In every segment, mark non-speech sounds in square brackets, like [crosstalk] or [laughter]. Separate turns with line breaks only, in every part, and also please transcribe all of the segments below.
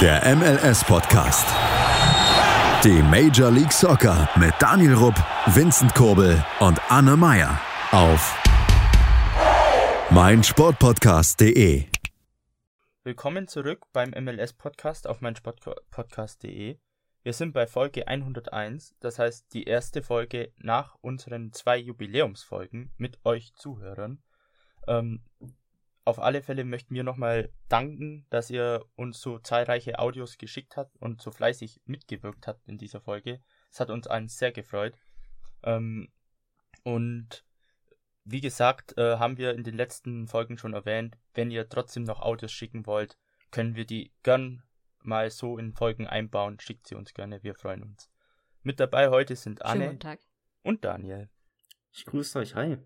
Der MLS-Podcast. Die Major League Soccer mit Daniel Rupp, Vincent Kurbel und Anne Meyer auf meinsportpodcast.de.
Willkommen zurück beim MLS-Podcast auf meinsportpodcast.de. Wir sind bei Folge 101, das heißt die erste Folge nach unseren zwei Jubiläumsfolgen mit euch Zuhörern. Ähm, auf alle Fälle möchten wir nochmal danken, dass ihr uns so zahlreiche Audios geschickt habt und so fleißig mitgewirkt habt in dieser Folge. Es hat uns allen sehr gefreut. Ähm, und wie gesagt, äh, haben wir in den letzten Folgen schon erwähnt, wenn ihr trotzdem noch Audios schicken wollt, können wir die gern mal so in Folgen einbauen. Schickt sie uns gerne, wir freuen uns. Mit dabei heute sind Anne und Daniel.
Ich grüße euch, hi.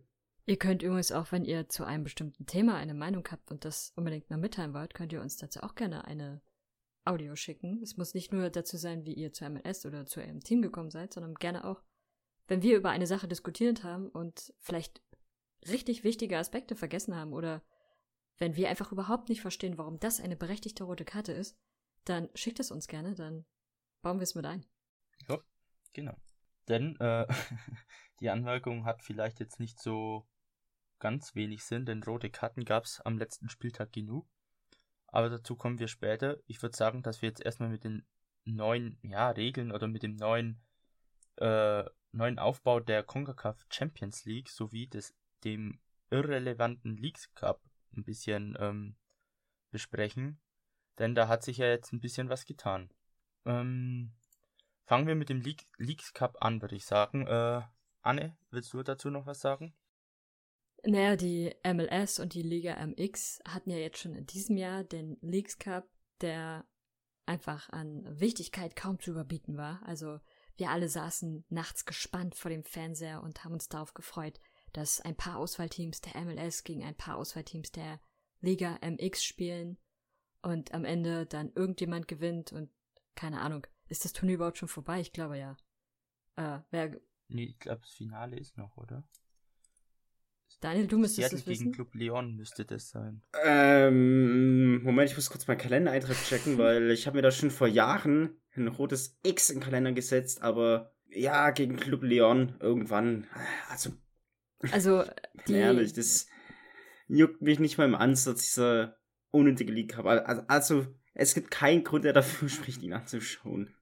Ihr könnt übrigens auch, wenn ihr zu einem bestimmten Thema eine Meinung habt und das unbedingt mal mitteilen wollt, könnt ihr uns dazu auch gerne eine Audio schicken. Es muss nicht nur dazu sein, wie ihr zu MLS oder zu eurem Team gekommen seid, sondern gerne auch, wenn wir über eine Sache diskutiert haben und vielleicht richtig wichtige Aspekte vergessen haben oder wenn wir einfach überhaupt nicht verstehen, warum das eine berechtigte rote Karte ist, dann schickt es uns gerne, dann bauen wir es mit ein.
Ja, genau. Denn äh, [laughs] die Anmerkung hat vielleicht jetzt nicht so ganz wenig Sinn, denn rote Karten gab es am letzten Spieltag genug. Aber dazu kommen wir später. Ich würde sagen, dass wir jetzt erstmal mit den neuen ja, Regeln oder mit dem neuen, äh, neuen Aufbau der CONCACAF Champions League sowie des, dem irrelevanten Leagues Cup ein bisschen ähm, besprechen. Denn da hat sich ja jetzt ein bisschen was getan. Ähm, fangen wir mit dem League, Leagues Cup an, würde ich sagen. Äh, Anne, willst du dazu noch was sagen?
Naja, die MLS und die Liga MX hatten ja jetzt schon in diesem Jahr den Leagues Cup, der einfach an Wichtigkeit kaum zu überbieten war. Also wir alle saßen nachts gespannt vor dem Fernseher und haben uns darauf gefreut, dass ein paar Auswahlteams der MLS gegen ein paar Auswahlteams der Liga MX spielen und am Ende dann irgendjemand gewinnt und keine Ahnung. Ist das Turnier überhaupt schon vorbei? Ich glaube ja. Äh, wer...
Nee, ich glaube, das Finale ist noch, oder?
Daniel, du müsstest
Seattle
das wissen.
gegen Club Leon müsste das sein.
Ähm, Moment, ich muss kurz meinen Kalendereintrag checken, weil ich habe mir da schon vor Jahren ein rotes X in den Kalender gesetzt, aber ja, gegen Club Leon irgendwann. Also.
Also, [laughs] die.
Ehrlich, das juckt mich nicht mal im Ansatz, dieser unnötige League Cup. Also, also, es gibt keinen Grund, der dafür spricht, ihn anzuschauen.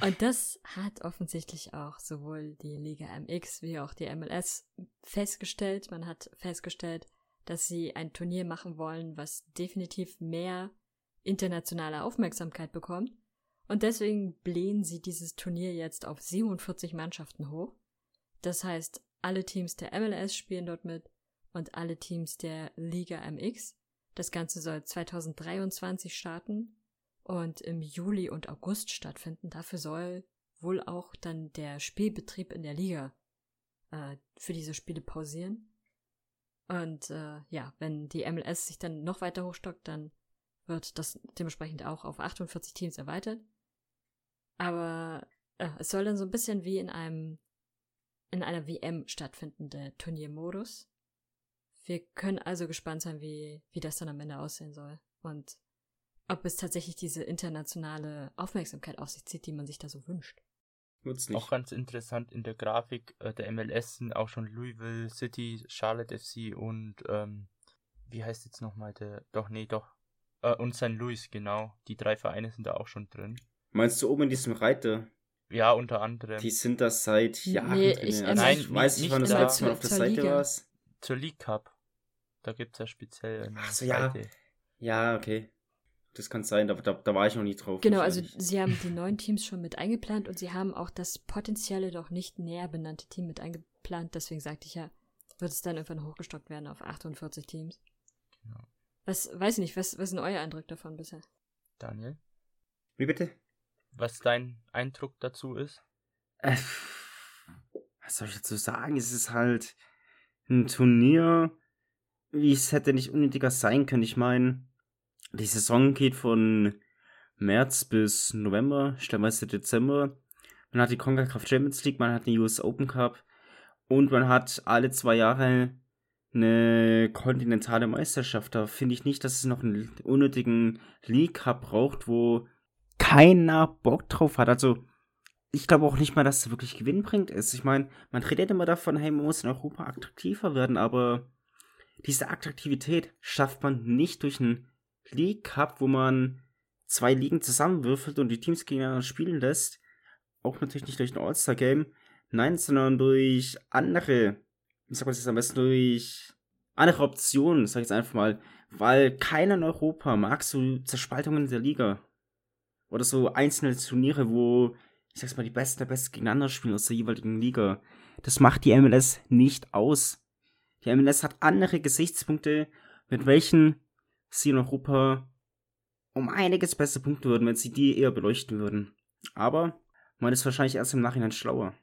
Und das hat offensichtlich auch sowohl die Liga MX wie auch die MLS festgestellt. Man hat festgestellt, dass sie ein Turnier machen wollen, was definitiv mehr internationale Aufmerksamkeit bekommt. Und deswegen blähen sie dieses Turnier jetzt auf 47 Mannschaften hoch. Das heißt, alle Teams der MLS spielen dort mit und alle Teams der Liga MX. Das Ganze soll 2023 starten und im Juli und August stattfinden. Dafür soll wohl auch dann der Spielbetrieb in der Liga äh, für diese Spiele pausieren. Und äh, ja, wenn die MLS sich dann noch weiter hochstockt, dann wird das dementsprechend auch auf 48 Teams erweitert. Aber äh, es soll dann so ein bisschen wie in einem in einer WM stattfinden, der Turniermodus. Wir können also gespannt sein, wie, wie das dann am Ende aussehen soll. Und ob es tatsächlich diese internationale Aufmerksamkeit auf sich zieht, die man sich da so wünscht.
Wird's nicht.
Auch ganz interessant in der Grafik äh, der MLS sind auch schon Louisville City, Charlotte FC und ähm, wie heißt jetzt nochmal der, doch, nee, doch, äh, und St. Louis, genau. Die drei Vereine sind da auch schon drin.
Meinst du oben in diesem Reiter?
Ja, unter anderem.
Die sind das seit Jahren
Nee,
drin.
ich-
also
Nein,
ich weiß
nicht-
wann das letzte Mal auf der Seite
Liga.
war.
Zur League Cup. Da gibt's ja speziell eine
Ach so, ja.
Seite.
Ja, okay. Das kann sein, da, da, da war ich noch nie drauf.
Genau, also sie [laughs] haben die neuen Teams schon mit eingeplant und sie haben auch das potenzielle, doch nicht näher benannte Team mit eingeplant. Deswegen sagte ich ja, wird es dann irgendwann hochgestockt werden auf 48 Teams.
Genau.
Was, weiß ich nicht, was, was ist denn euer Eindruck davon bisher?
Daniel,
Wie bitte?
was dein Eindruck dazu ist?
Äh, was soll ich dazu sagen? Es ist halt ein Turnier, wie es hätte nicht unnötiger sein können. Ich meine, die Saison geht von März bis November, stellenweise Dezember. Man hat die CONCACAF Champions League, man hat den US Open Cup und man hat alle zwei Jahre eine kontinentale Meisterschaft. Da finde ich nicht, dass es noch einen unnötigen League Cup braucht, wo keiner Bock drauf hat. Also, ich glaube auch nicht mal, dass es wirklich gewinnbringend ist. Ich meine, man redet immer davon, hey, man muss in Europa attraktiver werden, aber diese Attraktivität schafft man nicht durch einen League Cup, wo man zwei Ligen zusammenwürfelt und die Teams gegeneinander spielen lässt. Auch natürlich nicht durch ein All-Star-Game, nein, sondern durch andere ich sag mal, ist am besten durch andere Optionen, sag ich jetzt einfach mal, weil keiner in Europa mag so Zerspaltungen der Liga. Oder so einzelne Turniere, wo, ich sag's mal, die Besten der Besten gegeneinander spielen aus der jeweiligen Liga. Das macht die MLS nicht aus. Die MLS hat andere Gesichtspunkte, mit welchen sie in Europa um einiges besser punkten würden, wenn sie die eher beleuchten würden. Aber man ist wahrscheinlich erst im Nachhinein schlauer.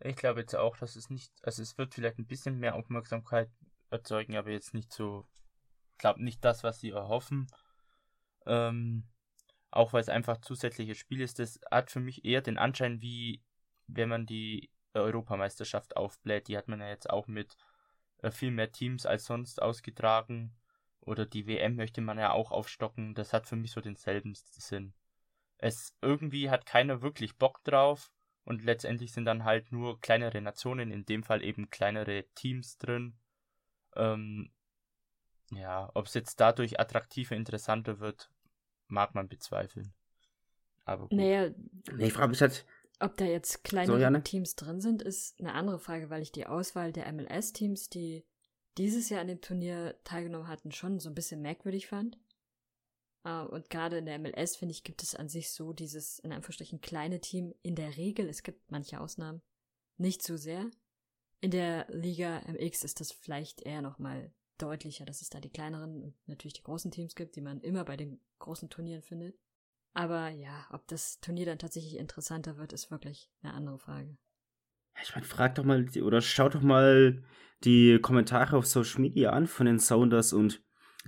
Ich glaube jetzt auch, dass es nicht, also es wird vielleicht ein bisschen mehr Aufmerksamkeit erzeugen, aber jetzt nicht so, ich glaube nicht das, was sie erhoffen. Ähm, auch weil es einfach zusätzliches Spiel ist, das hat für mich eher den Anschein, wie wenn man die Europameisterschaft aufbläht. Die hat man ja jetzt auch mit äh, viel mehr Teams als sonst ausgetragen. Oder die WM möchte man ja auch aufstocken. Das hat für mich so denselben Sinn. Es irgendwie hat keiner wirklich Bock drauf und letztendlich sind dann halt nur kleinere Nationen, in dem Fall eben kleinere Teams drin. Ähm, ja, ob es jetzt dadurch attraktiver, interessanter wird, mag man bezweifeln. Aber gut.
Naja,
Nee, ich frage mich halt,
ob da jetzt kleinere
So?
Teams drin sind, ist eine andere Frage, weil ich die Auswahl der MLS-Teams, die dieses Jahr an dem Turnier teilgenommen hatten, schon so ein bisschen merkwürdig fand. Äh, Und gerade in der MLS, finde ich, gibt es an sich so dieses, in Anführungsstrichen, kleine Team in der Regel, es gibt manche Ausnahmen, nicht so sehr. In der Liga MX ist das vielleicht eher nochmal deutlicher, dass es da die kleineren und natürlich die großen Teams gibt, die man immer bei den großen Turnieren findet. Aber ja, ob das Turnier dann tatsächlich interessanter wird, ist wirklich eine andere Frage.
Ich meine, frag doch mal, die- oder schaut doch mal die Kommentare auf Social Media an von den Sounders und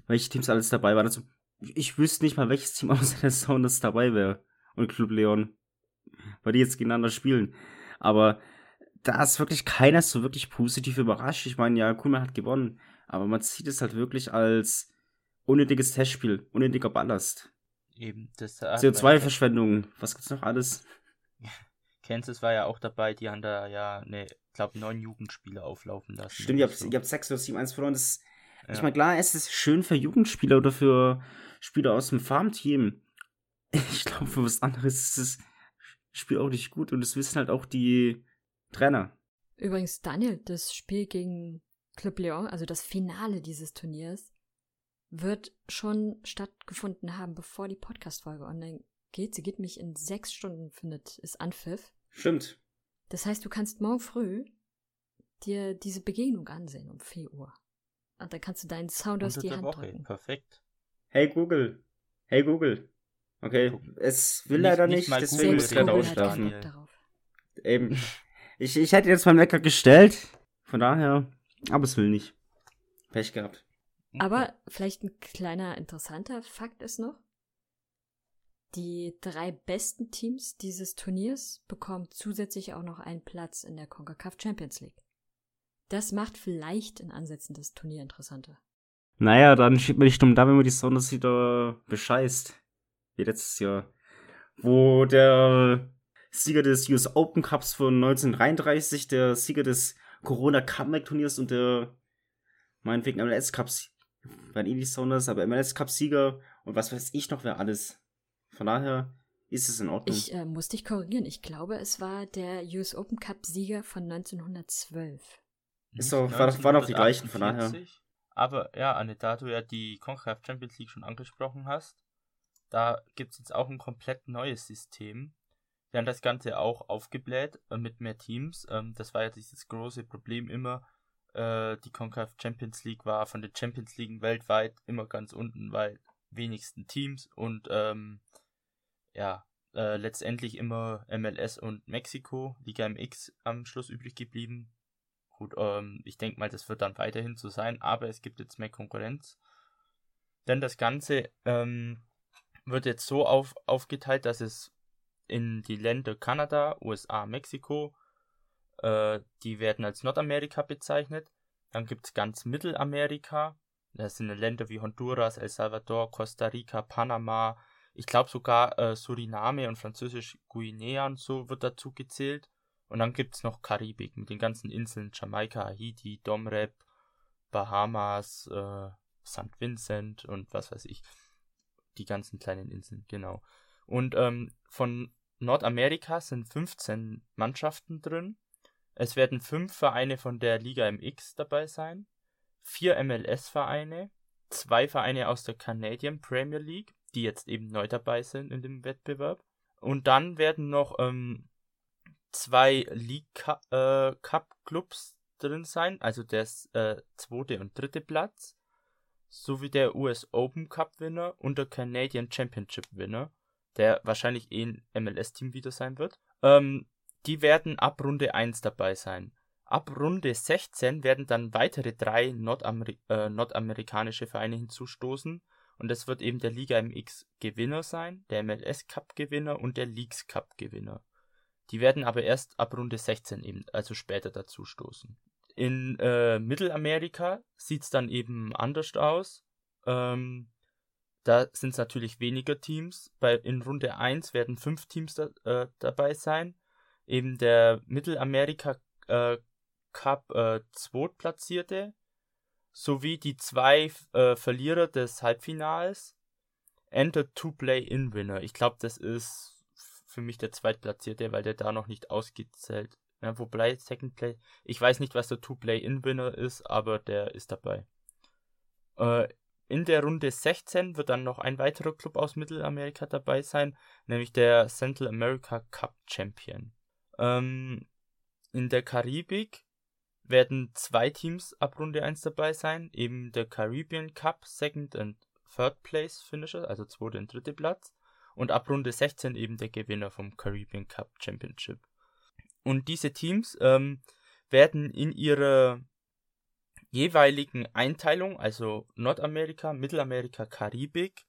welche Teams alles dabei waren. Also, ich wüsste nicht mal, welches Team [laughs] außer den Sounders dabei wäre. Und Club Leon. Weil die jetzt gegeneinander spielen. Aber da ist wirklich keiner so wirklich positiv überrascht. Ich meine, ja, Kuhlmann hat gewonnen. Aber man sieht es halt wirklich als unnötiges Testspiel, unnötiger Ballast.
eben, das hat man-
CO2-Verschwendung, was gibt's noch alles? [laughs]
Kansas war ja auch dabei, die haben da ja, ne, glaube neun Jugendspieler auflaufen lassen.
Stimmt, ihr habt,
so.
ihr habt 6 oder 7 1 verloren. Das,
Ja.
Ich meine, klar, es ist schön für Jugendspieler oder für Spieler aus dem Farmteam. Ich glaube, für was anderes ist das Spiel auch nicht gut und das wissen halt auch die Trainer.
Übrigens, Daniel, das Spiel gegen Club Lyon, also das Finale dieses Turniers, wird schon stattgefunden haben, bevor die Podcast-Folge online geht. Sie geht mich in sechs Stunden, findet, ist Anpfiff.
Stimmt.
Das heißt, du kannst morgen früh dir diese Begegnung ansehen um 4 Uhr. Und dann kannst du deinen Sound aus die Hand
Woche.
drücken.
Perfekt.
Hey Google. Hey Google. Okay, es will
Nicht-
leider
nicht
nicht, deswegen muss gerade
keinen
ausschlafen. Eben. Ich, ich hätte jetzt meinen Wecker gestellt. Von daher. Aber es will nicht. Pech gehabt.
Aber vielleicht ein kleiner interessanter Fakt ist noch, die drei besten Teams dieses Turniers bekommen zusätzlich auch noch einen Platz in der CONCACAF Champions League. Das macht vielleicht in Ansätzen das Turnier interessanter.
Naja, dann steht mir nicht dumm da, wenn man die Sounders wieder bescheißt. Wie letztes Jahr. Wo der Sieger des US Open Cups von 1933, der Sieger des Corona Comeback Turniers und der meinetwegen MLS Cups, waren eh die Sounders, aber MLS Cup Sieger und was weiß ich noch, wer alles. Von daher ist es in Ordnung.
Ich äh, muss dich korrigieren. Ich glaube, es war der US Open Cup Sieger von 1912.
Ist doch- war doch- waren doch die gleichen, von daher.
1948. Aber ja, Anne, da du ja die CONCACAF Champions League schon angesprochen hast, da gibt es jetzt auch ein komplett neues System. Wir haben das Ganze auch aufgebläht äh, mit mehr Teams. Ähm, das war ja dieses große Problem immer. Äh, die CONCACAF Champions League war von den Champions League weltweit immer ganz unten, weil wenigsten Teams und ähm, ja, äh, letztendlich immer MLS und Mexiko, Liga MX am Schluss übrig geblieben. Gut, ähm, ich denke mal, das wird dann weiterhin so sein, aber es gibt jetzt mehr Konkurrenz. Denn das Ganze ähm, wird jetzt so auf, aufgeteilt, dass es in die Länder Kanada, USA, Mexiko, äh, die werden als Nordamerika bezeichnet. Dann gibt es ganz Mittelamerika. Das sind Länder wie Honduras, El Salvador, Costa Rica, Panama. Ich glaube sogar äh, Suriname und Französisch-Guinea und so wird dazu gezählt. Und dann gibt es noch Karibik mit den ganzen Inseln Jamaika, Haiti, Domrep, Bahamas, äh, St. Vincent und was weiß ich. Die ganzen kleinen Inseln, genau. Und ähm, von Nordamerika sind 15 Mannschaften drin. Es werden fünf Vereine von der Liga MX dabei sein, vier MLS-Vereine, zwei Vereine aus der Canadian Premier League, die jetzt eben neu dabei sind in dem Wettbewerb. Und dann werden noch ähm, zwei League äh, Cup Clubs drin sein, also der äh, zweite und dritte Platz, sowie der US Open Cup Winner und der Canadian Championship Winner der wahrscheinlich eh ein MLS-Team wieder sein wird. Ähm, die werden ab Runde 1 dabei sein. Ab Runde 16 werden dann weitere drei Nordamer äh, nordamerikanische Vereine hinzustoßen. Und das wird eben der Liga MX Gewinner sein, der MLS Cup Gewinner und der Leagues Cup Gewinner. Die werden aber erst ab Runde 16 eben, also später dazu stoßen. In äh, Mittelamerika sieht es dann eben anders aus. Ähm, da sind es natürlich weniger Teams. Bei, in Runde 1 werden fünf Teams da, äh, dabei sein. Eben der Mittelamerika äh, Cup äh, Zweitplatzierte sowie die zwei äh, Verlierer des Halbfinals and the Two-Play-In-Winner. Ich glaube, das ist für mich der Zweitplatzierte, weil der da noch nicht ausgezählt. Ja, wobei Second Play, ich weiß nicht, was der Two-Play-In-Winner ist, aber der ist dabei. Äh, in der Runde 16 wird dann noch ein weiterer Club aus Mittelamerika dabei sein, nämlich der Central America Cup Champion. Ähm, in der Karibik werden zwei Teams ab Runde 1 dabei sein, eben der Caribbean Cup Second and Third Place Finisher, also zweite und dritte Platz, und ab Runde 16 eben der Gewinner vom Caribbean Cup Championship. Und diese Teams ähm, werden in ihrer jeweiligen Einteilung, also Nordamerika, Mittelamerika, Karibik,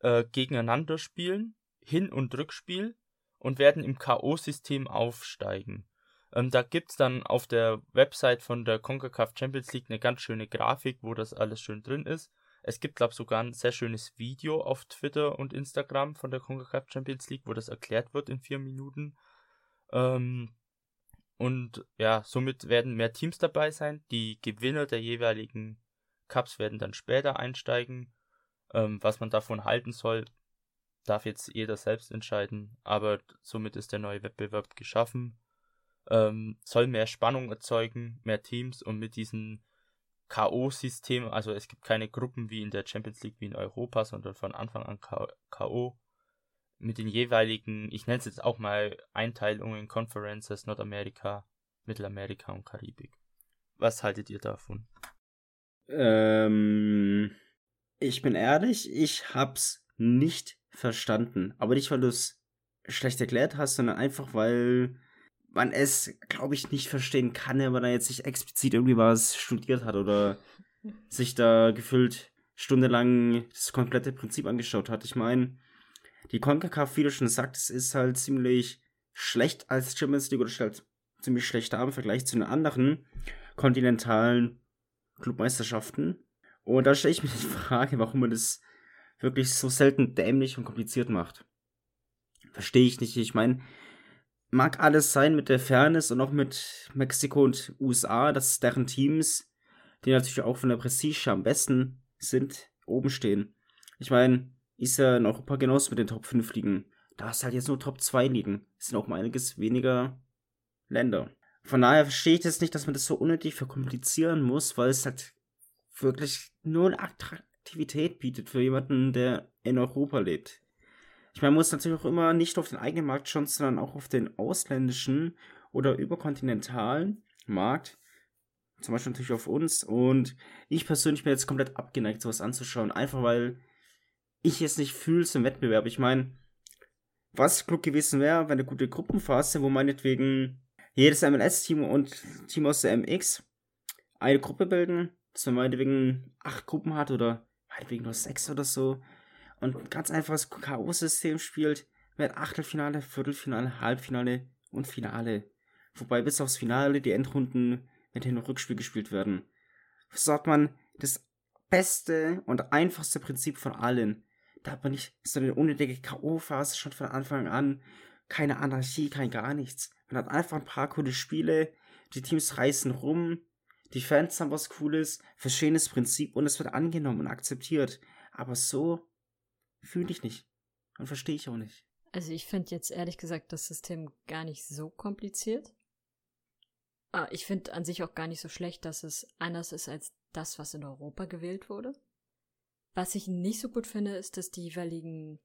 äh, gegeneinander spielen, Hin- und Rückspiel und werden im K.O.-System aufsteigen. Ähm, da es dann auf der Website von der CONCACAF Champions League eine ganz schöne Grafik, wo das alles schön drin ist. Es gibt, glaube ich, sogar ein sehr schönes Video auf Twitter und Instagram von der CONCACAF Champions League, wo das erklärt wird in vier Minuten. Ähm, und ja, somit werden mehr Teams dabei sein. Die Gewinner der jeweiligen Cups werden dann später einsteigen. Ähm, was man davon halten soll, darf jetzt jeder selbst entscheiden. Aber somit ist der neue Wettbewerb geschaffen. Ähm, soll mehr Spannung erzeugen, mehr Teams und mit diesem K.O.-System, also es gibt keine Gruppen wie in der Champions League wie in Europa, sondern von Anfang an K.O mit den jeweiligen, ich nenne es jetzt auch mal Einteilungen, Conferences, Nordamerika, Mittelamerika und Karibik. Was haltet ihr davon?
Ähm, ich bin ehrlich, ich hab's nicht verstanden. Aber nicht, weil du es schlecht erklärt hast, sondern einfach, weil man es, glaube ich, nicht verstehen kann, wenn man da jetzt nicht explizit irgendwie was studiert hat oder [laughs] sich da gefühlt stundenlang das komplette Prinzip angeschaut hat. Ich meine, die CONCACAF, wie du schon sagtest, ist halt ziemlich schlecht als Champions League oder stellt halt ziemlich schlecht dar im Vergleich zu den anderen kontinentalen Clubmeisterschaften. Und da stelle ich mir die Frage, warum man das wirklich so selten dämlich und kompliziert macht. Verstehe ich nicht. Ich meine, mag alles sein mit der Fairness und auch mit Mexiko und USA, dass deren Teams, die natürlich auch von der Prestige am besten sind, oben stehen. Ich meine, ist ja in Europa genauso mit den Top 5 Ligen. Da ist halt jetzt nur Top 2 Ligen. Es sind auch mal einiges weniger Länder. Von daher verstehe ich jetzt nicht, dass man das so unnötig verkomplizieren muss, weil es halt wirklich nur eine Attraktivität bietet für jemanden, der in Europa lebt. Ich meine, man muss natürlich auch immer nicht auf den eigenen Markt schauen, sondern auch auf den ausländischen oder überkontinentalen Markt. Zum Beispiel natürlich auf uns. Und ich persönlich bin jetzt komplett abgeneigt, sowas anzuschauen. Einfach weil ich es nicht fühle zum Wettbewerb. Ich meine, was klug gewesen wäre, wenn eine gute Gruppenphase, wo meinetwegen jedes MLS-Team und Team aus der MX eine Gruppe bilden, dass man meinetwegen acht Gruppen hat oder meinetwegen nur sechs oder so und ganz einfach das K.O.-System spielt mit Achtelfinale, Viertelfinale, Halbfinale und Finale. Wobei bis aufs Finale die Endrunden Hin- und Rückspiel gespielt werden. So hat man das beste und einfachste Prinzip von allen. Da hat man nicht so eine unnötige K.O.-Phase schon von Anfang an. Keine Anarchie, kein gar nichts. Man hat einfach ein paar coole Spiele. Die Teams reißen rum. Die Fans haben was Cooles. Verstehen das Prinzip und es wird angenommen und akzeptiert. Aber so fühle ich nicht. Und verstehe ich auch nicht.
Also ich finde jetzt ehrlich gesagt das System gar nicht so kompliziert. Ah, ich finde an sich auch gar nicht so schlecht, dass es anders ist als das, was in Europa gewählt wurde. Was ich nicht so gut finde, ist, dass die jeweiligen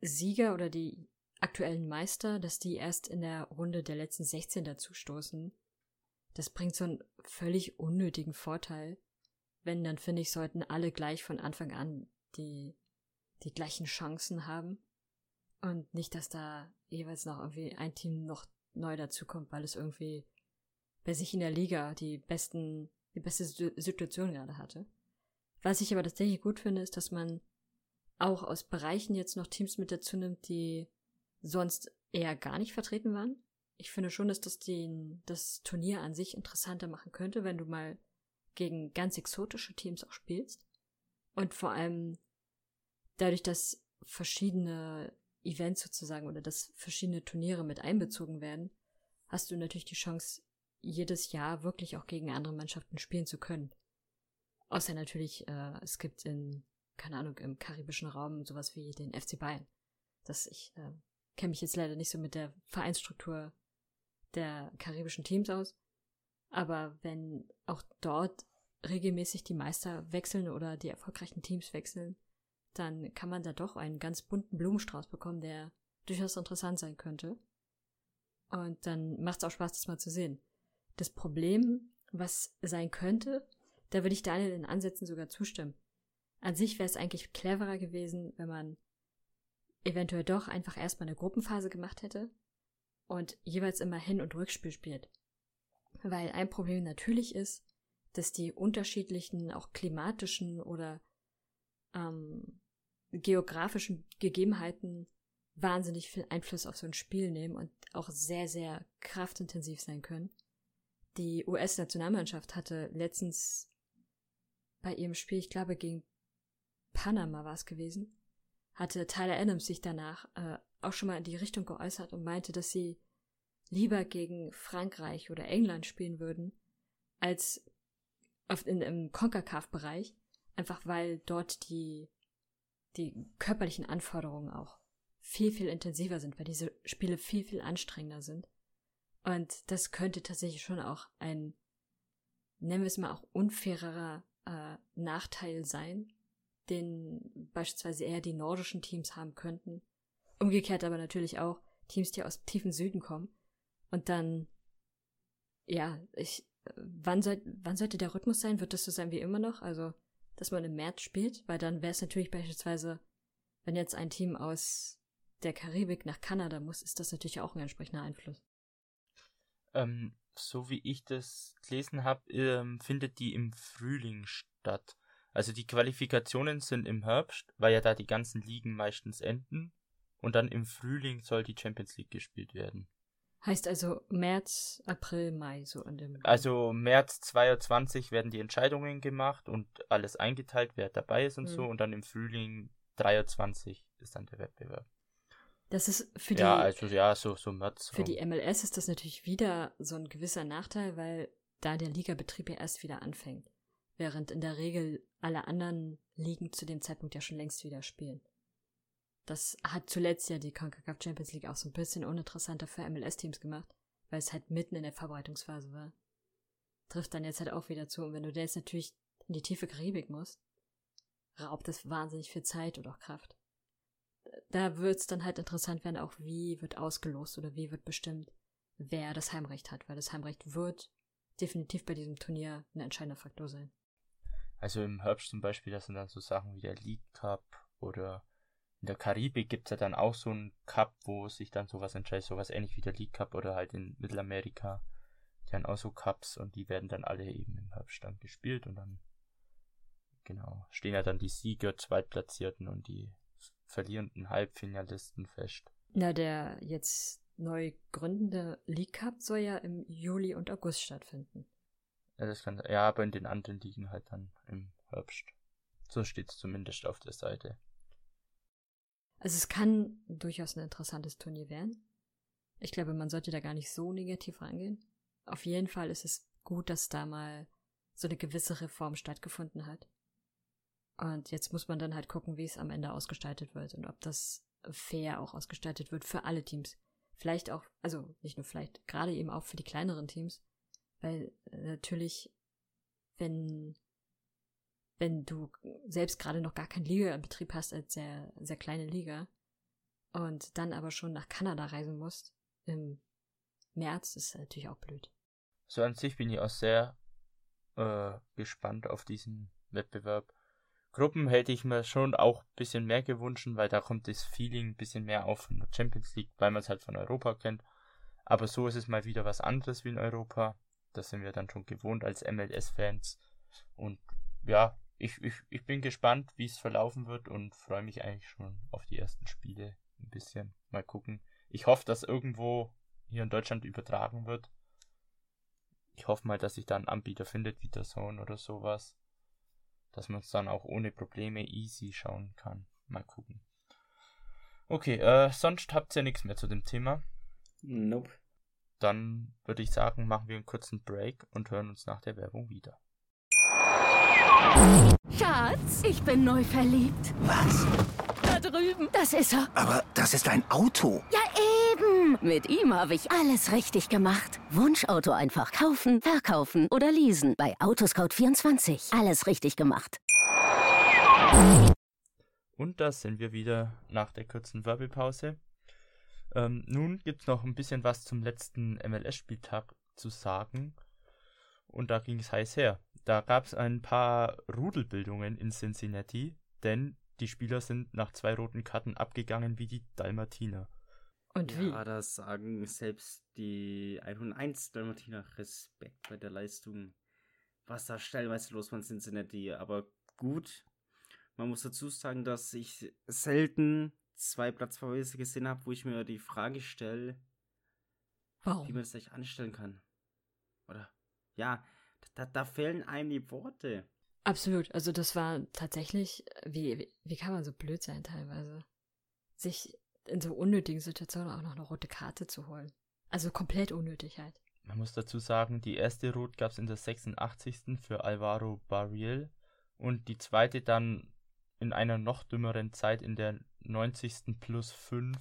Sieger oder die aktuellen Meister, dass die erst in der Runde der letzten 16 dazustoßen. Das bringt so einen völlig unnötigen Vorteil. Wenn, dann finde ich, sollten alle gleich von Anfang an die, die gleichen Chancen haben. Und nicht, dass da jeweils noch irgendwie ein Team noch neu dazukommt, weil es irgendwie bei sich in der Liga die besten, die beste Situation gerade hatte. Was ich aber tatsächlich gut finde, ist, dass man auch aus Bereichen jetzt noch Teams mit dazu nimmt, die sonst eher gar nicht vertreten waren. Ich finde schon, dass das den, das Turnier an sich interessanter machen könnte, wenn du mal gegen ganz exotische Teams auch spielst. Und vor allem dadurch, dass verschiedene Events sozusagen oder dass verschiedene Turniere mit einbezogen werden, hast du natürlich die Chance, jedes Jahr wirklich auch gegen andere Mannschaften spielen zu können. Außer natürlich, äh, es gibt in, keine Ahnung, im karibischen Raum sowas wie den FC Bayern. Das ich äh, kenne mich jetzt leider nicht so mit der Vereinsstruktur der karibischen Teams aus. Aber wenn auch dort regelmäßig die Meister wechseln oder die erfolgreichen Teams wechseln, dann kann man da doch einen ganz bunten Blumenstrauß bekommen, der durchaus interessant sein könnte. Und dann macht es auch Spaß, das mal zu sehen. Das Problem, was sein könnte, da würde ich Daniel in Ansätzen sogar zustimmen. An sich wäre es eigentlich cleverer gewesen, wenn man eventuell doch einfach erstmal eine Gruppenphase gemacht hätte und jeweils immer Hin- und Rückspiel spielt. Weil ein Problem natürlich ist, dass die unterschiedlichen, auch klimatischen oder ähm, geografischen Gegebenheiten wahnsinnig viel Einfluss auf so ein Spiel nehmen und auch sehr, sehr kraftintensiv sein können. Die US-Nationalmannschaft hatte letztens bei ihrem Spiel, ich glaube gegen Panama war es gewesen, hatte Tyler Adams sich danach äh, auch schon mal in die Richtung geäußert und meinte, dass sie lieber gegen Frankreich oder England spielen würden, als auf, in, im CONCACAF-Bereich, einfach weil dort die, die körperlichen Anforderungen auch viel, viel intensiver sind, weil diese Spiele viel, viel anstrengender sind. Und das könnte tatsächlich schon auch ein, nennen wir es mal auch unfairerer äh, Nachteil sein, den beispielsweise eher die nordischen Teams haben könnten. Umgekehrt aber natürlich auch Teams, die aus tiefen Süden kommen. Und dann, ja, ich, wann, soll, wann sollte der Rhythmus sein? Wird das so sein wie immer noch? Also, dass man im März spielt? Weil dann wäre es natürlich beispielsweise, wenn jetzt ein Team aus der Karibik nach Kanada muss, ist das natürlich auch ein entsprechender Einfluss.
Ähm, so wie ich das gelesen habe, ähm, findet die im Frühling statt. Also die Qualifikationen sind im Herbst, weil ja da die ganzen Ligen meistens enden. Und dann im Frühling soll die Champions League gespielt werden.
Heißt also März, April, Mai, so in dem.
Also März 22 werden die Entscheidungen gemacht und alles eingeteilt, wer dabei ist und mhm. so. Und dann im Frühling 23 ist dann der Wettbewerb.
Das ist für die.
Ja, also ja, so, so März.
Für die MLS ist das natürlich wieder so ein gewisser Nachteil, weil da der Ligabetrieb ja erst wieder anfängt. Während in der Regel alle anderen Ligen zu dem Zeitpunkt ja schon längst wieder spielen. Das hat zuletzt ja die CONCACAF Champions League auch so ein bisschen uninteressanter für MLS-Teams gemacht, weil es halt mitten in der Vorbereitungsphase war. Trifft dann jetzt halt auch wieder zu. Und wenn du jetzt natürlich in die tiefe Karibik musst, raubt das wahnsinnig viel Zeit und auch Kraft. Da wird es dann halt interessant werden, auch wie wird ausgelost oder wie wird bestimmt, wer das Heimrecht hat, weil das Heimrecht wird definitiv bei diesem Turnier ein entscheidender Faktor sein.
Also im Herbst zum Beispiel, das sind dann so Sachen wie der League Cup oder in der Karibik gibt es ja dann auch so einen Cup, wo sich dann sowas entscheidet, sowas ähnlich wie der League Cup oder halt in Mittelamerika. Die haben auch so Cups und die werden dann alle eben im Herbst dann gespielt und dann, genau, stehen ja dann die Sieger, Zweitplatzierten und die verlierenden Halbfinalisten fest.
Na, der jetzt neu gründende League Cup soll ja im Juli und August stattfinden.
Ja, das kann, ja, aber in den anderen liegen halt dann im Herbst. So steht es zumindest auf der Seite.
Also es kann durchaus ein interessantes Turnier werden. Ich glaube, man sollte da gar nicht so negativ rangehen. Auf jeden Fall ist es gut, dass da mal so eine gewisse Reform stattgefunden hat. Und jetzt muss man dann halt gucken, wie es am Ende ausgestaltet wird und ob das fair auch ausgestaltet wird für alle Teams. Vielleicht auch, also nicht nur vielleicht, gerade eben auch für die kleineren Teams, weil natürlich, wenn wenn du selbst gerade noch gar keinen Liga-Betrieb hast als sehr, sehr kleine Liga und dann aber schon nach Kanada reisen musst im März, ist natürlich auch blöd.
So an sich bin ich auch sehr äh, gespannt auf diesen Wettbewerb. Gruppen hätte ich mir schon auch ein bisschen mehr gewünscht, weil da kommt das Feeling ein bisschen mehr auf von der Champions League, weil man es halt von Europa kennt. Aber so ist es mal wieder was anderes wie in Europa. Das sind wir dann schon gewohnt als MLS-Fans. Und ja, ich, ich, ich bin gespannt, wie es verlaufen wird und freue mich eigentlich schon auf die ersten Spiele ein bisschen. Mal gucken. Ich hoffe, dass irgendwo hier in Deutschland übertragen wird. Ich hoffe mal, dass sich da ein Anbieter findet, wie der Zone oder sowas. Dass man es dann auch ohne Probleme easy schauen kann. Mal gucken. Okay, äh, sonst habt ihr nichts mehr zu dem Thema.
Nope.
Dann würde ich sagen, machen wir einen kurzen Break und hören uns nach der Werbung wieder.
Schatz, ich bin neu verliebt.
Was?
Da drüben. Das ist er.
Aber das ist ein Auto.
Ja, eben. Mit ihm habe ich alles richtig gemacht. Wunschauto einfach kaufen, verkaufen oder leasen. Bei Autoscout24. Alles richtig gemacht.
Und da sind wir wieder nach der kurzen Werbepause. Ähm, nun gibt es noch ein bisschen was zum letzten MLS-Spieltag zu sagen. Und da ging es heiß her. Da gab es ein paar Rudelbildungen in Cincinnati, denn die Spieler sind nach zwei roten Karten abgegangen wie die Dalmatiner.
Und wie?
Ja, das sagen selbst die 101 Dalmatiner Respekt bei der Leistung, was da stellenweise los war in Cincinnati. Aber gut, man muss dazu sagen, dass ich selten zwei Platzverweise gesehen habe, wo ich mir die Frage stelle, wie man das eigentlich anstellen kann. Oder? Ja, da, da fehlen einem die Worte.
Absolut. Also das war tatsächlich, wie, wie, wie kann man so blöd sein teilweise? Sich in so unnötigen Situationen auch noch eine rote Karte zu holen. Also komplett unnötig halt.
Man muss dazu sagen, die erste Rot gab es in der 86. für Alvaro Barriel und die zweite dann in einer noch dümmeren Zeit in der 90. plus 5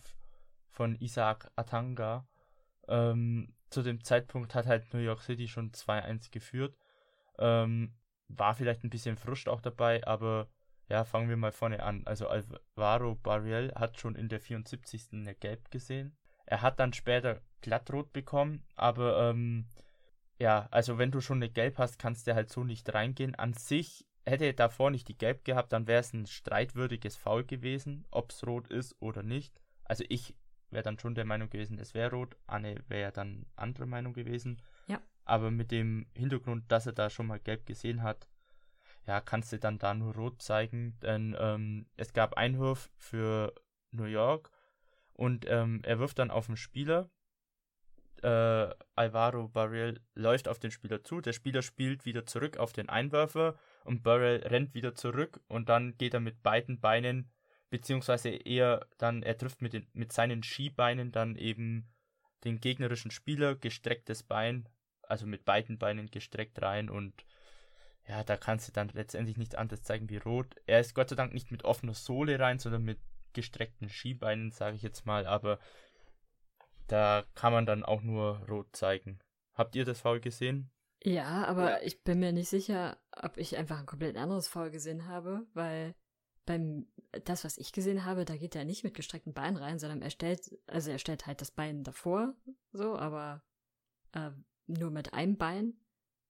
von Isaac Atanga. Ähm, zu dem Zeitpunkt hat halt New York City schon 2-1 geführt. Ähm, war vielleicht ein bisschen Frust auch dabei, aber ja, fangen wir mal vorne an. Also Alvaro Barriel hat schon in der 74. eine Gelb gesehen. Er hat dann später glattrot bekommen, aber ähm, ja, also wenn du schon eine Gelb hast, kannst du halt so nicht reingehen. An sich hätte er davor nicht die Gelb gehabt, dann wäre es ein streitwürdiges Foul gewesen, ob es rot ist oder nicht. Also ich wäre dann schon der Meinung gewesen, es wäre rot. Anne wäre dann andere Meinung gewesen.
Ja.
Aber mit dem Hintergrund, dass er da schon mal gelb gesehen hat, ja, kannst du dann da nur rot zeigen. Denn ähm, es gab Einwurf für New York und ähm, er wirft dann auf den Spieler. Äh, Alvaro Barriel läuft auf den Spieler zu. Der Spieler spielt wieder zurück auf den Einwerfer und Barriel rennt wieder zurück und dann geht er mit beiden Beinen, beziehungsweise eher dann, er trifft mit, den, mit seinen Skibeinen dann eben den gegnerischen Spieler, gestrecktes Bein, also mit beiden Beinen gestreckt rein und ja, da kannst du dann letztendlich nichts anderes zeigen wie rot. Er ist Gott sei Dank nicht mit offener Sohle rein, sondern mit gestreckten Skibeinen, sage ich jetzt mal, aber da kann man dann auch nur rot zeigen. Habt ihr das Foul gesehen?
Ja, aber
Ja.
ich bin mir nicht sicher, ob ich einfach ein komplett anderes Foul gesehen habe, weil beim das, was ich gesehen habe, da geht er nicht mit gestreckten Beinen rein, sondern er stellt, also er stellt halt das Bein davor, so, aber äh, nur mit einem Bein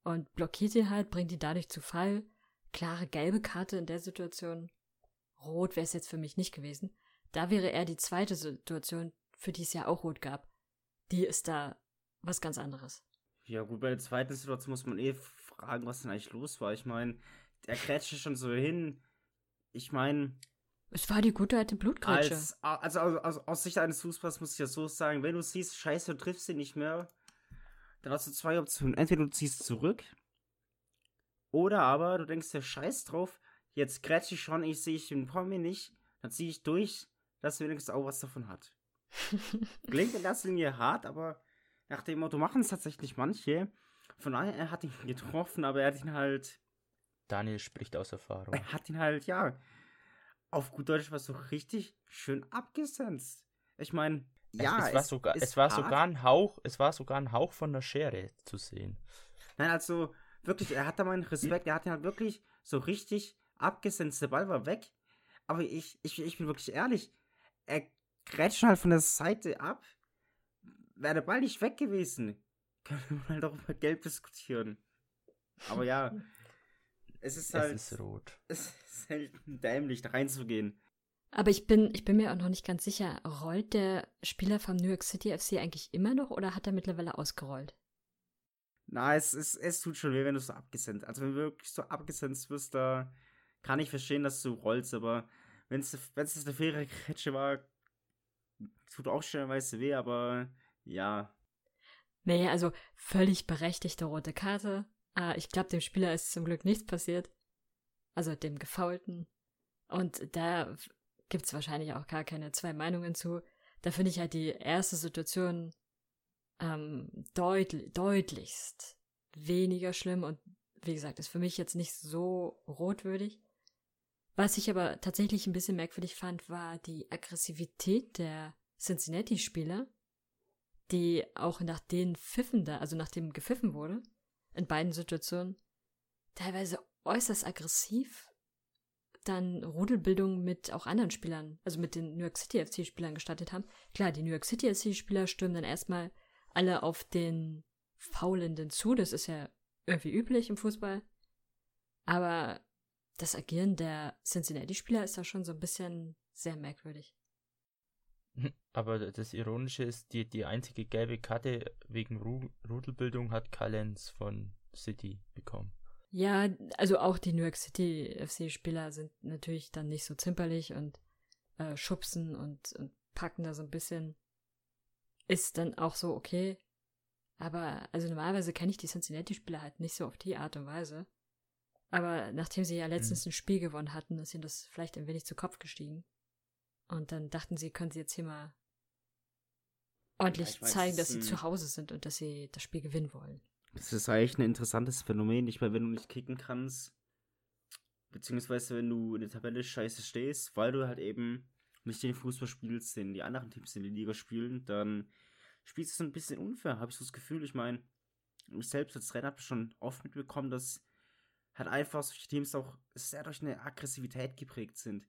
und blockiert ihn halt, bringt ihn dadurch zu Fall. Klare gelbe Karte in der Situation. Rot wäre es jetzt für mich nicht gewesen. Da wäre eher die zweite Situation, für die es ja auch rot gab. Die ist da was ganz anderes.
Ja, gut, bei der zweiten Situation muss man eh fragen, was denn eigentlich los war. Ich meine, er kretschte schon so hin. Ich meine,
Es war die gute alte Blutgrätsche.
als, also, also, also aus Sicht eines Fußballs muss ich ja so sagen, wenn du siehst, scheiße, du triffst ihn nicht mehr, dann hast du zwei Optionen. Entweder du ziehst zurück Oder aber du denkst dir, scheiß drauf, jetzt grätsch ich schon, ich sehe ich den Promi nicht, dann ziehe ich durch, dass wenigstens auch was davon hat. [laughs] Klingt in erster Linie hart, aber nach dem Motto machen es tatsächlich manche. Von daher, er hat ihn getroffen, aber er hat ihn halt,
Daniel spricht aus Erfahrung.
er hat ihn halt, ja, auf gut Deutsch was so richtig schön abgesenzt. Ich meine, ja,
es, es war sogar, es war
hart.
sogar ein Hauch, es war sogar ein Hauch von der Schere zu sehen.
Nein, also wirklich, er hat da meinen Respekt, er hat ihn halt wirklich so richtig abgesenzt. Der Ball war weg. Aber ich, ich, ich bin wirklich ehrlich, er grätscht halt von der Seite ab. Wäre der Ball nicht weg gewesen, [laughs] könnte man halt auch über Gelb diskutieren. Aber ja, [laughs] es ist halt,
Es ist rot. [laughs]
es ist halt dämlich, da reinzugehen.
Aber ich bin, ich bin mir auch noch nicht ganz sicher, rollt der Spieler vom New York City FC eigentlich immer noch oder hat er mittlerweile ausgerollt?
Na, es, es, es tut schon weh, wenn du so abgesenzt Also, wenn du wirklich so abgesenzt wirst, da kann ich verstehen, dass du rollst, aber wenn es eine faire Kretsche war, tut auch stellenweise weh, aber ja.
Naja, also völlig berechtigte rote Karte. Äh, ich glaube, dem Spieler ist zum Glück nichts passiert. Also dem Gefaulten. Und da gibt es wahrscheinlich auch gar keine zwei Meinungen zu. Da finde ich halt die erste Situation ähm, deutl deutlichst weniger schlimm und wie gesagt, ist für mich jetzt nicht so rotwürdig. Was ich aber tatsächlich ein bisschen merkwürdig fand, war die Aggressivität der Cincinnati-Spieler, die auch nach den Pfiffen da, also nachdem gepfiffen wurde, in beiden Situationen, teilweise äußerst aggressiv dann Rudelbildung mit auch anderen Spielern, also mit den New York City FC-Spielern gestartet haben. Klar, die New York City FC-Spieler stürmen dann erstmal alle auf den Faulenden zu, das ist ja irgendwie üblich im Fußball. Aber das Agieren der Cincinnati-Spieler ist da schon so ein bisschen sehr merkwürdig. [clears throat]
Aber das Ironische ist, die, die einzige gelbe Karte wegen Ru Rudelbildung hat Callens von City bekommen.
Ja, also auch die New York City FC-Spieler sind natürlich dann nicht so zimperlich und äh, schubsen und, und packen da so ein bisschen. Ist dann auch so okay. Aber, also normalerweise kenne ich die Cincinnati-Spieler halt nicht so auf die Art und Weise. Aber nachdem sie ja letztens ein Spiel gewonnen hatten, ist ihnen das vielleicht ein wenig zu Kopf gestiegen. Und dann dachten sie, können sie jetzt hier mal ordentlich
weiß,
zeigen, dass sie zu Hause sind und dass sie das Spiel gewinnen wollen.
Das ist eigentlich ein interessantes Phänomen. Ich meine, wenn du nicht kicken kannst, beziehungsweise wenn du in der Tabelle scheiße stehst, weil du halt eben nicht den Fußball spielst, den die anderen Teams in der Liga spielen, dann spielst du es ein bisschen unfair, habe ich so das Gefühl. Ich meine, ich selbst als Trainer habe schon oft mitbekommen, dass halt einfach solche Teams auch sehr durch eine Aggressivität geprägt sind.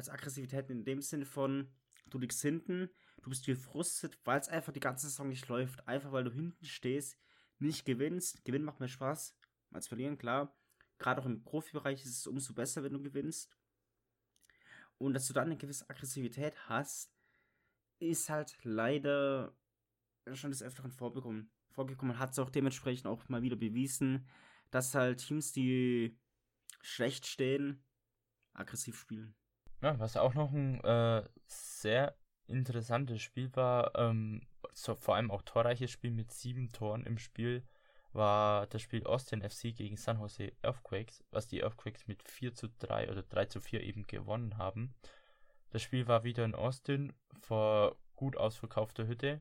Also Aggressivität in dem Sinne von, du liegst hinten, du bist gefrustet, weil es einfach die ganze Saison nicht läuft. Einfach weil du hinten stehst, nicht gewinnst. Gewinnen macht mehr Spaß als verlieren, klar. Gerade auch im Profibereich ist es umso besser, wenn du gewinnst. Und dass du dann eine gewisse Aggressivität hast, ist halt leider schon des Öfteren vorgekommen. Vorgekommen hat es auch dementsprechend auch mal wieder bewiesen, dass halt Teams, die schlecht stehen, aggressiv spielen.
Ja, was auch noch ein äh, sehr interessantes Spiel war, ähm, so, vor allem auch torreiches Spiel mit sieben Toren im Spiel, war das Spiel Austin FC gegen San Jose Earthquakes, was die Earthquakes mit 4 zu 3 oder 3 zu 4 eben gewonnen haben. Das Spiel war wieder in Austin vor gut ausverkaufter Hütte.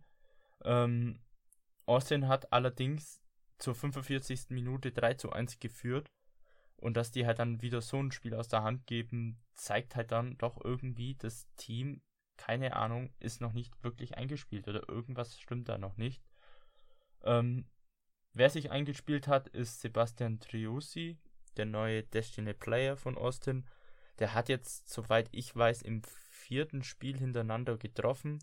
Ähm, Austin hat allerdings zur 45. Minute 3 zu 1 geführt. Und dass die halt dann wieder so ein Spiel aus der Hand geben, zeigt halt dann doch irgendwie, das Team, keine Ahnung, ist noch nicht wirklich eingespielt oder irgendwas stimmt da noch nicht. Ähm, wer sich eingespielt hat, ist Sebastian Triusi, der neue Destiny Player von Austin. Der hat jetzt, soweit ich weiß, im vierten Spiel hintereinander getroffen.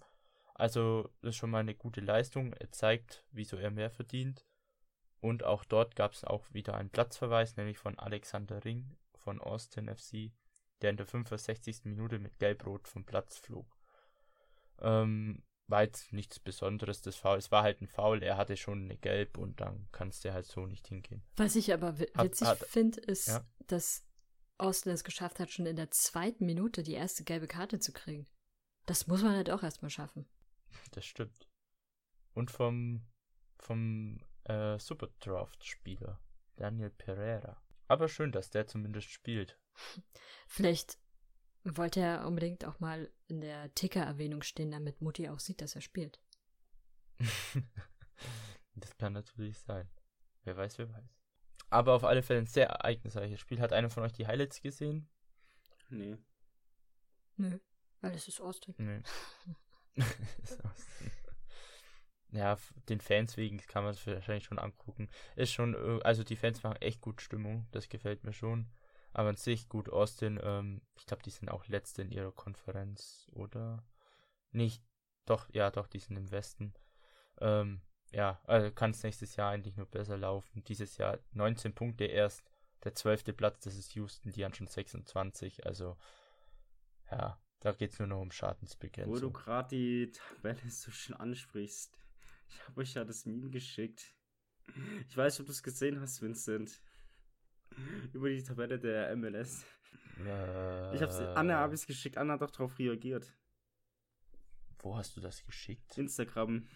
Also, das ist schon mal eine gute Leistung. Er zeigt, wieso er mehr verdient. Und auch dort gab es auch wieder einen Platzverweis, nämlich von Alexander Ring von Austin FC, der in der 65. Minute mit Gelb-Rot vom Platz flog. Ähm, war jetzt nichts Besonderes, das Foul. Es war halt ein Foul, er hatte schon eine Gelb und dann kannst du halt so nicht hingehen.
Was ich aber witzig finde, ist,
ja.
dass Austin es geschafft hat, schon in der zweiten Minute die erste gelbe Karte zu kriegen. Das muss man halt auch erstmal schaffen.
Das stimmt. Und vom, vom äh, Superdraft-Spieler, Daniel Pereira. Aber schön, dass der zumindest spielt. [laughs]
Vielleicht wollte er unbedingt auch mal in der Ticker-Erwähnung stehen, damit Mutti auch sieht, dass er spielt. [laughs]
das kann natürlich sein. Wer weiß, wer weiß. Aber auf alle Fälle ein sehr ereignisreiches Spiel. Hat einer von euch die Highlights gesehen?
Nee.
Nö, weil es ist Austin.
Nee. [laughs] ist Austin. Ja, den Fans wegen kann man es wahrscheinlich schon angucken. Ist schon, äh, also die Fans machen echt gut Stimmung, das gefällt mir schon. Aber an sich gut, Austin, ähm, ich glaube, die sind auch letzte in ihrer Konferenz, oder? Nicht, doch, ja, doch, die sind im Westen. Ähm, ja, also kann es nächstes Jahr eigentlich nur besser laufen. Dieses Jahr 19 Punkte erst. Der zwölfte Platz, das ist Houston, die haben schon 26. Also, ja, da geht es nur noch um Schadensbegrenzung.
Wo du gerade die Tabelle so schön ansprichst. Ich habe euch ja das Meme geschickt. Ich weiß ob du es gesehen hast, Vincent. Über die Tabelle der MLS. Äh, ich hab's, Anna habe es geschickt. Anna hat doch darauf reagiert.
Wo hast du das geschickt?
Instagram.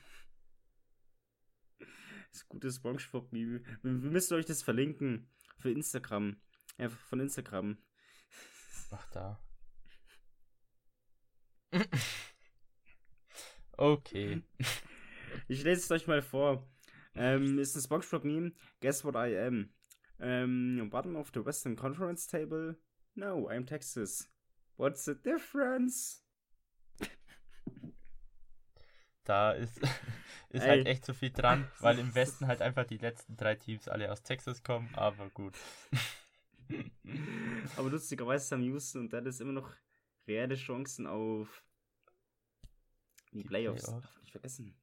Das gute Spongebob-Meme. Wir, wir müssen euch das verlinken. Für Instagram. Ja, von Instagram.
Ach, da. [laughs] okay. [laughs]
Ich lese es euch mal vor. Ähm, ist ein SpongeBob-Meme. Guess what I am? Um, bottom of the Western Conference table? No, I'm Texas. What's the difference?
Da ist, [laughs] ist halt echt so viel dran, [laughs] weil im Westen halt einfach die letzten drei Teams alle aus Texas kommen, aber gut. [laughs]
aber lustigerweise haben Houston und Dallas immer noch reelle Chancen auf die, die Playoffs. Playoffs. Darf nicht vergessen.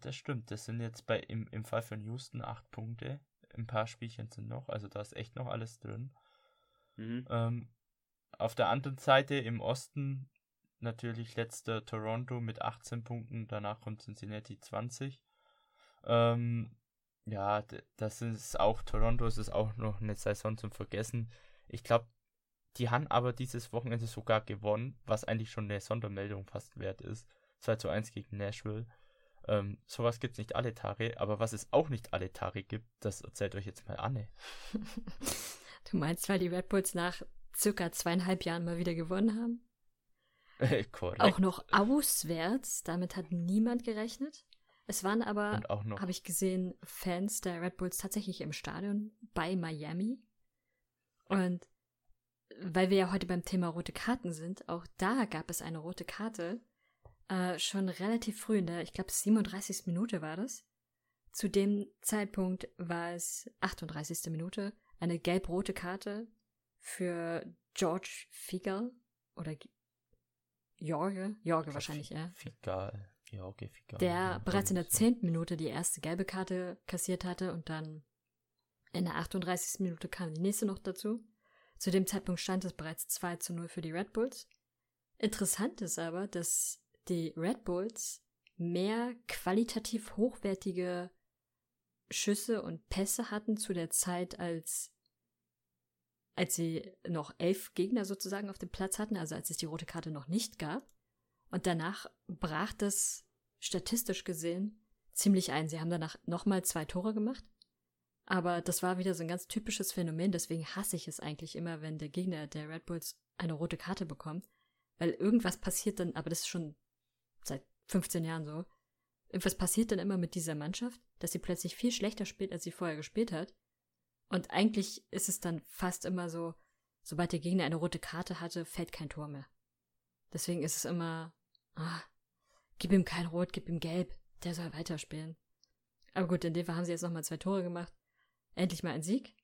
Das stimmt, das sind jetzt bei im, im Fall von Houston acht Punkte. Ein paar Spielchen sind noch, also da ist echt noch alles drin. Mhm. Ähm, auf der anderen Seite im Osten natürlich letzter Toronto mit 18 Punkten, danach kommt Cincinnati 20. Ähm, ja, das ist auch Toronto, es ist auch noch eine Saison zum Vergessen. Ich glaube, die haben aber dieses Wochenende sogar gewonnen, was eigentlich schon eine Sondermeldung fast wert ist. 2 zu 1 gegen Nashville. Ähm, sowas gibt es nicht alle Tage, aber was es auch nicht alle Tage gibt, das erzählt euch jetzt mal Anne. [laughs]
du meinst, weil die Red Bulls nach circa zweieinhalb Jahren mal wieder gewonnen haben?
Korrekt.
Auch noch auswärts, damit hat niemand gerechnet. Es waren aber, habe ich gesehen, Fans der Red Bulls tatsächlich im Stadion bei Miami. Und weil wir ja heute beim Thema rote Karten sind, auch da gab es eine rote Karte äh, schon relativ früh in der, ich glaube 37. Minute war das. Zu dem Zeitpunkt war es 38. Minute, eine gelb-rote Karte für George Figal oder Jorge, Jorge wahrscheinlich, ja.
Figal, Jorge Figal.
Der ja, bereits in der 10. Minute die erste gelbe Karte kassiert hatte und dann in der 38. Minute kam die nächste noch dazu. Zu dem Zeitpunkt stand es bereits 2 zu 0 für die Red Bulls. Interessant ist aber, dass die Red Bulls mehr qualitativ hochwertige Schüsse und Pässe hatten zu der Zeit, als, als sie noch elf Gegner sozusagen auf dem Platz hatten, also als es die rote Karte noch nicht gab. Und danach brach das statistisch gesehen ziemlich ein. Sie haben danach nochmal zwei Tore gemacht. Aber das war wieder so ein ganz typisches Phänomen, deswegen hasse ich es eigentlich immer, wenn der Gegner der Red Bulls eine rote Karte bekommt. Weil irgendwas passiert dann, aber das ist schon 15 Jahren so. Irgendwas passiert dann immer mit dieser Mannschaft, dass sie plötzlich viel schlechter spielt, als sie vorher gespielt hat. Und eigentlich ist es dann fast immer so, sobald der Gegner eine rote Karte hatte, fällt kein Tor mehr. Deswegen ist es immer, ah, gib ihm kein Rot, gib ihm Gelb, der soll weiterspielen. Aber gut, in dem Fall haben sie jetzt nochmal zwei Tore gemacht. Endlich mal ein Sieg.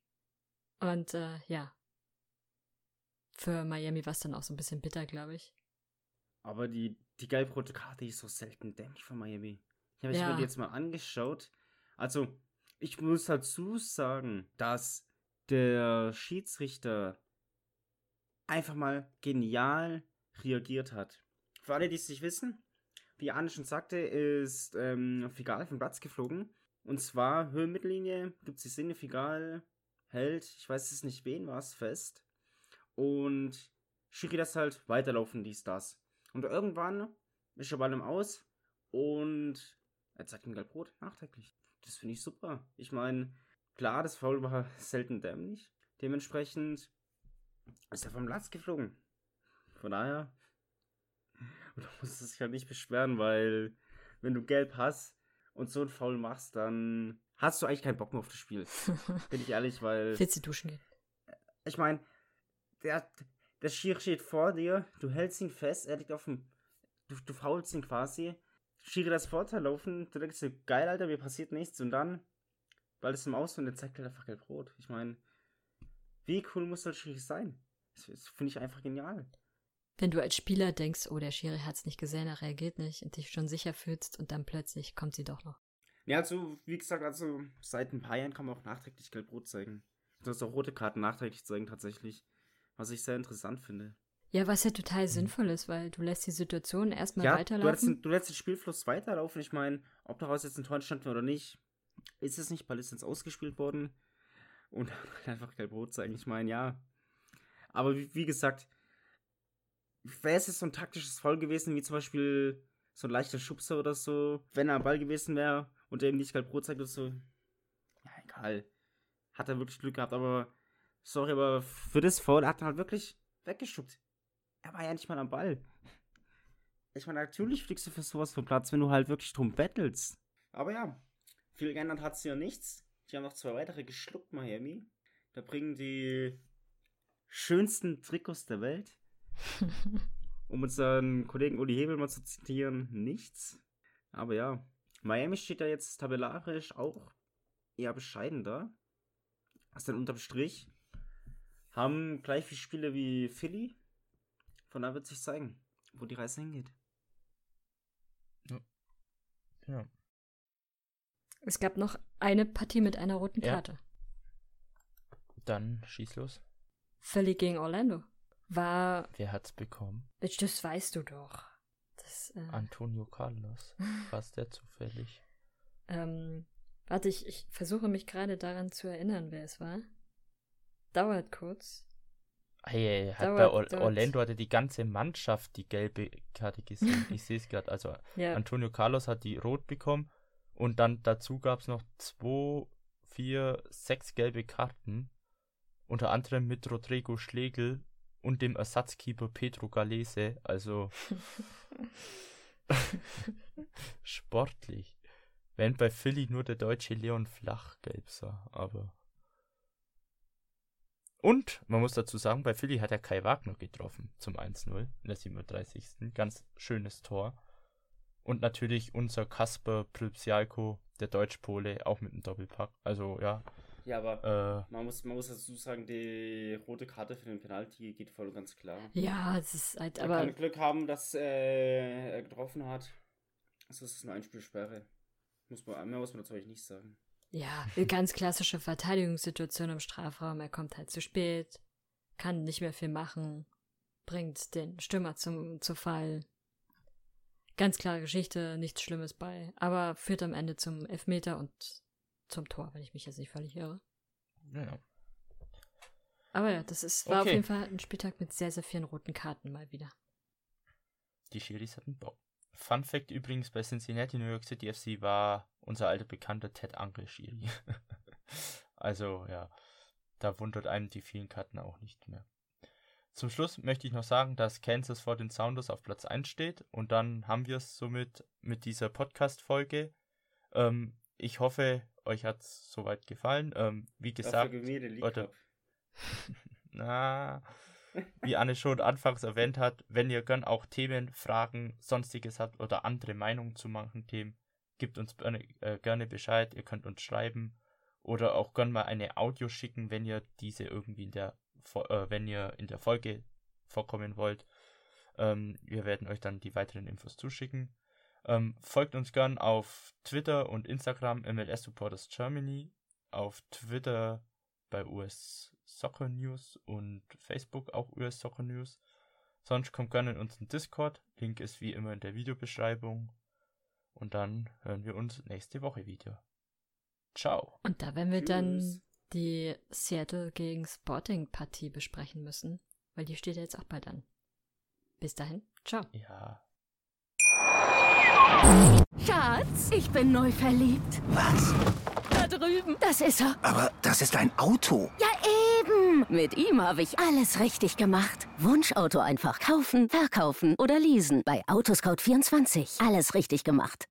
Und äh, ja. Für Miami war es dann auch so ein bisschen bitter, glaube ich.
Aber die, die gelb-rote Karte ist so selten dämlich von Miami. Ich habe ja. mir die jetzt mal angeschaut. Also, ich muss dazu sagen, dass der Schiedsrichter einfach mal genial reagiert hat. Für alle, die es nicht wissen, wie Arne schon sagte, ist ähm, Figal vom Platz geflogen. Und zwar Höhenmittellinie, gibt es die Sinne, Figal hält, ich weiß es nicht wen, war es fest. Und Schiri das halt weiterlaufen ließ das. Und irgendwann ist er bei einem aus und er zeigt ihm Gelb-Rot nachträglich. Das finde ich super. Ich meine, klar, das Foul war [laughs] selten dämlich. Dementsprechend ist er vom Platz geflogen. Von daher, [laughs] du musst dich halt nicht beschweren, weil wenn du gelb hast und so ein Foul machst, dann hast du eigentlich keinen Bock mehr auf das Spiel. [laughs] Bin ich ehrlich, weil.
Willst du duschen gehen?
Ich meine, der, der Schiri steht vor dir, du hältst ihn fest, er liegt auf dem. Du, du faulst ihn quasi. Schiri das Vorteil laufen, du denkst dir, geil, Alter, mir passiert nichts und dann, weil es im Aus und der zeigt halt einfach gelb-rot. Ich meine, wie cool muss das Schiri sein? Das, das finde ich einfach genial.
Wenn du als Spieler denkst, oh, der Schiri hat es nicht gesehen, er reagiert nicht und dich schon sicher fühlst und dann plötzlich kommt sie doch noch.
Ja, also, wie gesagt, also seit ein paar Jahren kann man auch nachträglich gelb-rot zeigen. Du hast auch rote Karten nachträglich zeigen tatsächlich. Was ich sehr interessant finde.
Ja, was ja total sinnvoll ist, weil du lässt die Situation erstmal
ja,
weiterlaufen.
Du lässt, du lässt den Spielfluss weiterlaufen. Ich meine, ob daraus jetzt ein Tor entstanden oder nicht, ist es nicht, jetzt ausgespielt worden. Und [laughs] einfach gelb-rot zeigen. Ich meine, ja. Aber wie, wie gesagt, wäre es jetzt so ein taktisches Foul gewesen, wie zum Beispiel so ein leichter Schubser oder so, wenn er am Ball gewesen wäre und er ihm nicht gelb-rot zeigt oder so. Ja, egal. Hat er wirklich Glück gehabt, aber sorry, aber für das Foul hat er halt wirklich weggeschubst. Er war ja nicht mal am Ball. Ich meine, natürlich fliegst du für sowas vom Platz, wenn du halt wirklich drum bettelst. Aber ja, viel geändert hat sie ja nichts. Die haben noch zwei weitere geschluckt, Miami. Da bringen die schönsten Trikots der Welt. [laughs] um unseren Kollegen Uli Hebel mal zu zitieren, nichts. Aber ja, Miami steht da jetzt tabellarisch auch eher bescheiden da. Also dann unterm Strich. Haben gleich viele Spiele wie Philly. Von da wird sich zeigen, wo die Reise hingeht.
Ja.
Es gab noch eine Partie mit einer roten
Ja.
Karte.
Dann schieß los.
Philly gegen Orlando. War,
Wer hat's bekommen?
Mensch, das weißt du doch. Das, äh,
Antonio Carlos. War der zufällig? [laughs]
ähm, warte, ich, ich versuche mich gerade daran zu erinnern, wer es war. Dauert kurz.
Hey, hat
Dauert
bei Or
dort.
Orlando hatte die ganze Mannschaft die gelbe Karte gesehen. [laughs] ich sehe es gerade. Also
Ja,
Antonio Carlos hat die rot bekommen und dann dazu gab es noch zwei, vier, sechs gelbe Karten. Unter anderem mit Rodrigo Schlegel und dem Ersatzkeeper Pedro Galese. Also [laughs] [laughs] sportlich. Wenn bei Philly nur der deutsche Leon Flach gelb sah, aber. Und man muss dazu sagen, bei Philly hat er Kai Wagner getroffen zum 1-0 in der 37. Ganz schönes Tor. Und natürlich unser Kasper Pripsialko, der Deutschpole, auch mit einem Doppelpack. Also ja,
Ja, aber
äh,
man muss, man muss dazu sagen, die rote Karte für den Penalty geht voll und ganz klar.
ja, es ist halt,
Er
aber
kann Glück haben, dass äh, er getroffen hat. Also es ist eine Einspielsperre. Muss man, mehr muss man dazu eigentlich nicht sagen.
Ja, eine ganz klassische Verteidigungssituation im Strafraum. Er kommt halt zu spät, kann nicht mehr viel machen, bringt den Stürmer zum, zu Fall. Ganz klare Geschichte, nichts Schlimmes bei, aber führt am Ende zum Elfmeter und zum Tor, wenn ich mich jetzt nicht völlig irre.
ja.
Aber ja, das ist, war auf
Okay.
jeden Fall ein Spieltag mit sehr, sehr vielen roten Karten mal wieder.
Die Schiris hatten Bock. Fun Fact übrigens bei Cincinnati New York City FC war unser alter Bekannter Ted Angle Schiri. [laughs] also ja, da wundert einem die vielen Karten auch nicht mehr. Zum Schluss möchte ich noch sagen, dass Kansas vor den Sounders auf Platz 1 steht und dann haben wir es somit mit dieser Podcast-Folge. Ähm, ich hoffe, euch hat es soweit gefallen. Ähm, wie gesagt.
Cup. [laughs]
na, wie Anne schon anfangs erwähnt hat, wenn ihr gern auch Themen, Fragen, sonstiges habt oder andere Meinungen zu manchen Themen, gebt uns gerne, äh, gerne Bescheid. Ihr könnt uns schreiben oder auch gern mal eine Audio schicken, wenn ihr diese irgendwie in der, äh, wenn ihr in der Folge vorkommen wollt. Ähm, wir werden euch dann die weiteren Infos zuschicken. Ähm, folgt uns gern auf Twitter und Instagram MLS Supporters Germany, auf Twitter bei US Soccer News und Facebook auch US Soccer News. Sonst kommt gerne in unseren Discord. Link ist wie immer in der Videobeschreibung. Und dann hören wir uns nächste Woche wieder. Ciao.
Und da werden wir dann
Tschüss.
die Seattle gegen Sporting Partie besprechen müssen, weil die steht ja jetzt auch bald an. Bis dahin, ciao.
Ja.
Schatz, ich bin neu verliebt.
Was?
Da drüben. Das ist er.
Aber das ist ein Auto.
Ja, eben. Mit ihm habe ich alles richtig gemacht. Wunschauto einfach kaufen, verkaufen oder leasen. Bei Autoscout24. Alles richtig gemacht.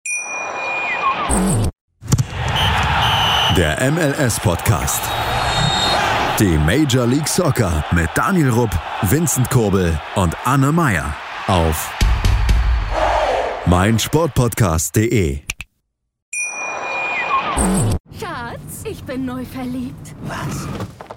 Der MLS-Podcast. Die Major League Soccer mit Daniel Rupp, Vincent Kurbel und Anne Meyer auf meinsportpodcast.de.
Schatz, ich bin neu verliebt.
Was?